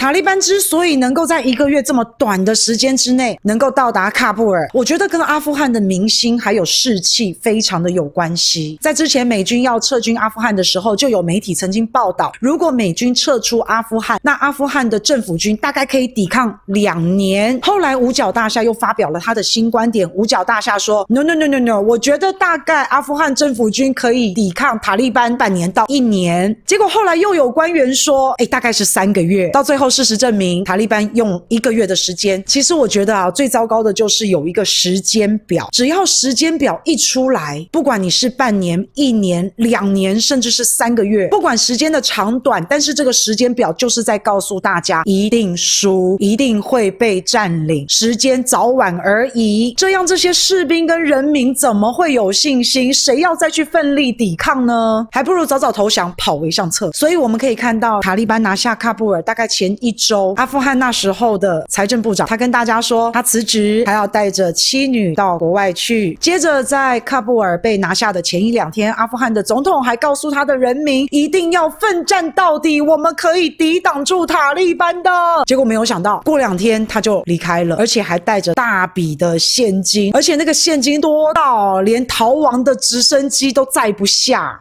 塔利班之所以能够在一个月这么短的时间之内能够到达喀布尔，我觉得跟阿富汗的民心还有士气非常的有关系。在之前美军要撤军阿富汗的时候，就有媒体曾经报道，如果美军撤出阿富汗，那阿富汗的政府军大概可以抵抗两年。后来五角大厦又发表了他的新观点，五角大厦说：“No No No No No，我觉得大概阿富汗政府军可以抵抗塔利班半年到一年。”结果后来又有官员说：“诶，大概是三个月。”到最后事实证明，塔利班用一个月的时间。其实我觉得啊，最糟糕的就是有一个时间表，只要时间表一出来，不管你是半年、一年、两年，甚至是三个月，不管时间的长短，但是这个时间表就是在告诉大家，一定输，一定会被占领，时间早晚而已。这样这些士兵跟人民怎么会有信心？谁要再去奋力抵抗呢？还不如早早投降，跑为上策。所以我们可以看到，塔利班拿下喀布尔，大概前一周，阿富汗那时候的财政部长，他跟大家说，他辞职，还要带着妻女到国外去。接着在喀布尔被拿下的前一两天，阿富汗的总统还告诉他的人民，一定要奋战到底，我们可以抵挡住塔利班的。结果没有想到，过两天他就离开了，而且还带着大笔的现金，而且那个现金多到连逃亡的直升机都载不下。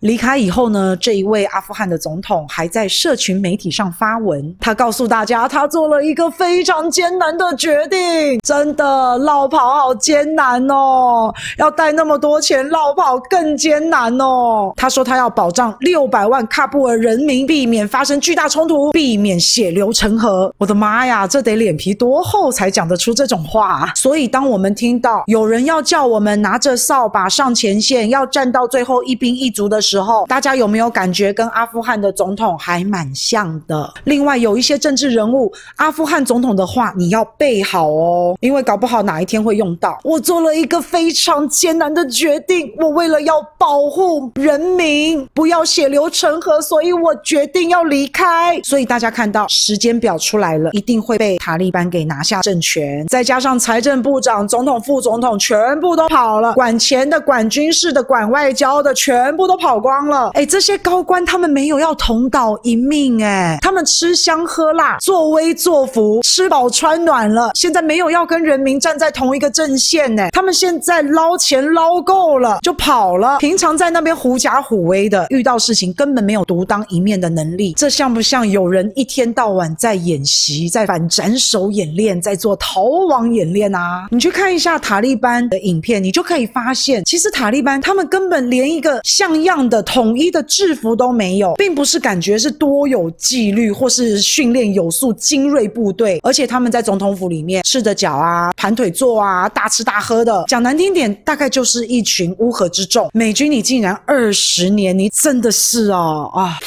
离开以后呢，这一位阿富汗的总统还在社群媒体上发文，他告诉大家，他做了一个非常艰难的决定，真的，落跑好艰难哦，要带那么多钱落跑更艰难哦。他说他要保障六百万喀布尔人民，避免发生巨大冲突，避免血流成河。我的妈呀，这得脸皮多厚才讲得出这种话啊！所以，当我们听到有人要叫我们拿着扫把上前线，要战到最后一兵一卒的时候，时候，大家有没有感觉跟阿富汗的总统还蛮像的？另外，有一些政治人物，阿富汗总统的话你要背好哦，因为搞不好哪一天会用到。我做了一个非常艰难的决定，我为了要保护人民，不要血流成河，所以我决定要离开。所以大家看到时间表出来了，一定会被塔利班给拿下政权。再加上财政部长、总统、副总统全部都跑了，管钱的、管军事的、管外交的，全部都跑。光了，哎，这些高官他们没有要同岛一命，哎，他们吃香喝辣，作威作福，吃饱穿暖了，现在没有要跟人民站在同一个阵线，哎，他们现在捞钱捞够了就跑了。平常在那边狐假虎威的，遇到事情根本没有独当一面的能力，这像不像有人一天到晚在演习，在反斩首演练，在做逃亡演练啊？你去看一下塔利班的影片，你就可以发现，其实塔利班他们根本连一个像样的。统一的制服都没有，并不是感觉是多有纪律或是训练有素精锐部队，而且他们在总统府里面赤着脚啊，盘腿坐啊，大吃大喝的。讲难听点，大概就是一群乌合之众。美军，你竟然二十年，你真的是啊啊！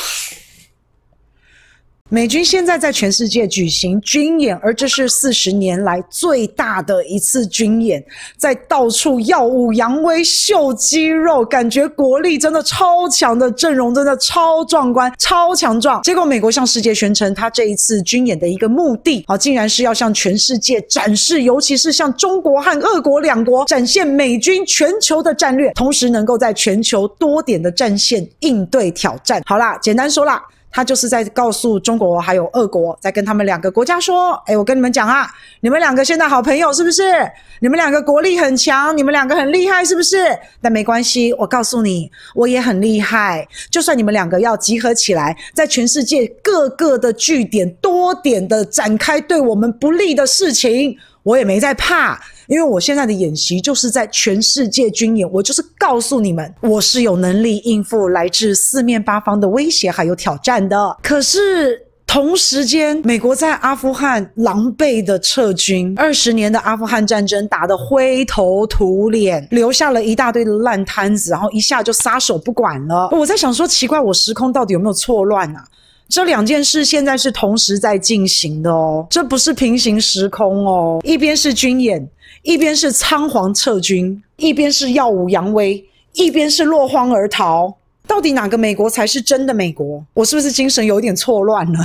美军现在在全世界举行军演，而这是四十年来最大的一次军演，在到处耀武扬威、秀肌肉，感觉国力真的超强的阵容，真的超壮观、超强壮。结果美国向世界宣称，他这一次军演的一个目的，啊，竟然是要向全世界展示，尤其是向中国和俄国两国展现美军全球的战略，同时能够在全球多点的战线应对挑战。好啦，简单说啦。他就是在告诉中国还有俄国，在跟他们两个国家说：“哎，我跟你们讲啊，你们两个现在好朋友是不是？你们两个国力很强，你们两个很厉害是不是？但没关系，我告诉你，我也很厉害。就算你们两个要集合起来，在全世界各个的据点多点的展开对我们不利的事情，我也没在怕。”因为我现在的演习就是在全世界军演，我就是告诉你们，我是有能力应付来自四面八方的威胁还有挑战的。可是同时间，美国在阿富汗狼狈的撤军，二十年的阿富汗战争打得灰头土脸，留下了一大堆的烂摊子，然后一下就撒手不管了。我在想说，奇怪，我时空到底有没有错乱啊？这两件事现在是同时在进行的哦，这不是平行时空哦，一边是军演。一边是仓皇撤军，一边是耀武扬威，一边是落荒而逃。到底哪个美国才是真的美国？我是不是精神有点错乱了？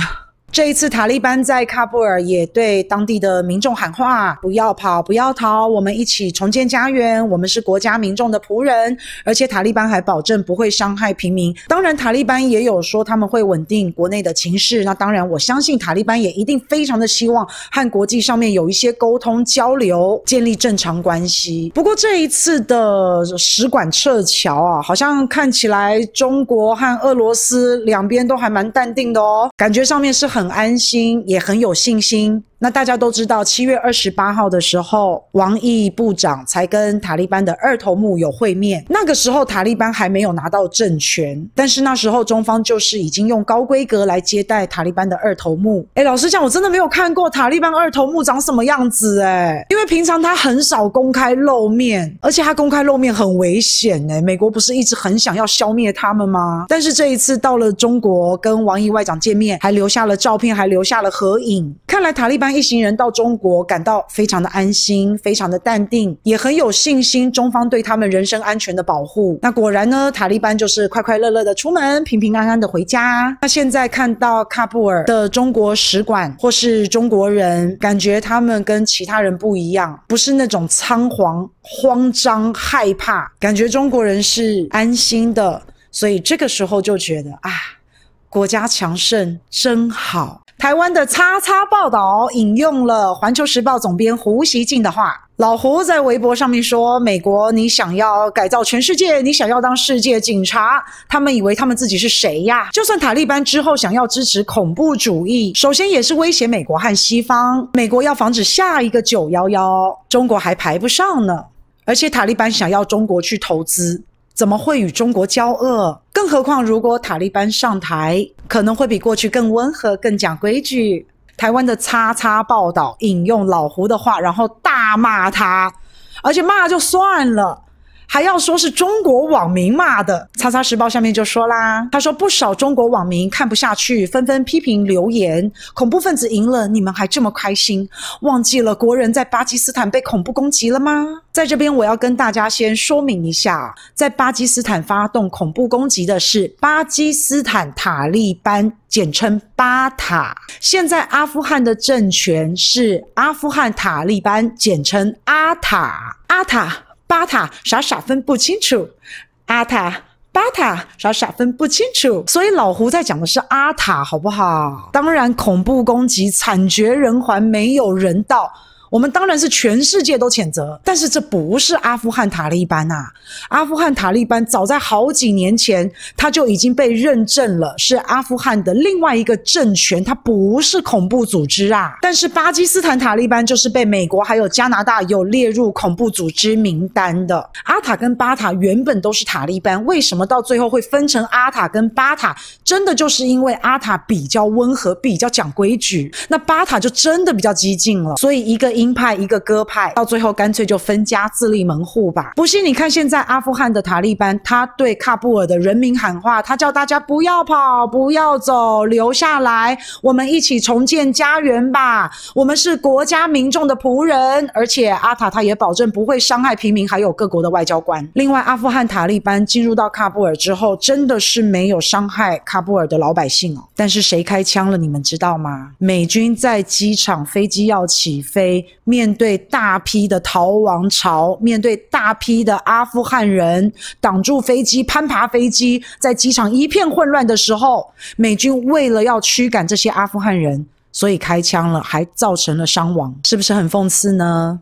这一次，塔利班在喀布尔也对当地的民众喊话：不要跑，不要逃，我们一起重建家园。我们是国家民众的仆人，而且塔利班还保证不会伤害平民。当然，塔利班也有说他们会稳定国内的情势。那当然，我相信塔利班也一定非常的希望和国际上面有一些沟通交流，建立正常关系。不过这一次的使馆撤侨啊，好像看起来中国和俄罗斯两边都还蛮淡定的哦，感觉上面是很。很安心，也很有信心。那大家都知道，七月二十八号的时候，王毅部长才跟塔利班的二头目有会面。那个时候，塔利班还没有拿到政权，但是那时候中方就是已经用高规格来接待塔利班的二头目。诶，老实讲，我真的没有看过塔利班二头目长什么样子诶，因为平常他很少公开露面，而且他公开露面很危险诶。美国不是一直很想要消灭他们吗？但是这一次到了中国，跟王毅外长见面，还留下了照片，还留下了合影。看来塔利班。一行人到中国，感到非常的安心，非常的淡定，也很有信心中方对他们人身安全的保护。那果然呢，塔利班就是快快乐乐的出门，平平安安的回家。那现在看到喀布尔的中国使馆或是中国人，感觉他们跟其他人不一样，不是那种仓皇、慌张、害怕，感觉中国人是安心的。所以这个时候就觉得啊，国家强盛真好。台湾的叉叉报道引用了《环球时报》总编胡锡进的话，老胡在微博上面说：“美国，你想要改造全世界，你想要当世界警察，他们以为他们自己是谁呀？就算塔利班之后想要支持恐怖主义，首先也是威胁美国和西方。美国要防止下一个九幺幺，中国还排不上呢。而且塔利班想要中国去投资。”怎么会与中国交恶？更何况，如果塔利班上台，可能会比过去更温和、更讲规矩。台湾的叉叉报道引用老胡的话，然后大骂他，而且骂就算了。还要说是中国网民骂的，《叉叉时报》下面就说啦，他说不少中国网民看不下去，纷纷批评留言：恐怖分子赢了，你们还这么开心？忘记了国人在巴基斯坦被恐怖攻击了吗？在这边我要跟大家先说明一下，在巴基斯坦发动恐怖攻击的是巴基斯坦塔利班，简称巴塔。现在阿富汗的政权是阿富汗塔利班，简称阿塔。阿塔。巴塔傻傻分不清楚，阿塔巴塔傻傻分不清楚，所以老胡在讲的是阿塔，好不好？当然，恐怖攻击惨绝人寰，没有人道。我们当然是全世界都谴责，但是这不是阿富汗塔利班啊！阿富汗塔利班早在好几年前，他就已经被认证了，是阿富汗的另外一个政权，它不是恐怖组织啊。但是巴基斯坦塔利班就是被美国还有加拿大有列入恐怖组织名单的。阿塔跟巴塔原本都是塔利班，为什么到最后会分成阿塔跟巴塔？真的就是因为阿塔比较温和，比较讲规矩，那巴塔就真的比较激进了。所以一个一。鹰派一个鸽派，到最后干脆就分家自立门户吧。不信你看，现在阿富汗的塔利班，他对喀布尔的人民喊话，他叫大家不要跑，不要走，留下来，我们一起重建家园吧。我们是国家民众的仆人，而且阿塔他也保证不会伤害平民，还有各国的外交官。另外，阿富汗塔利班进入到喀布尔之后，真的是没有伤害喀布尔的老百姓哦。但是谁开枪了？你们知道吗？美军在机场，飞机要起飞。面对大批的逃亡潮，面对大批的阿富汗人挡住飞机、攀爬飞机，在机场一片混乱的时候，美军为了要驱赶这些阿富汗人，所以开枪了，还造成了伤亡，是不是很讽刺呢？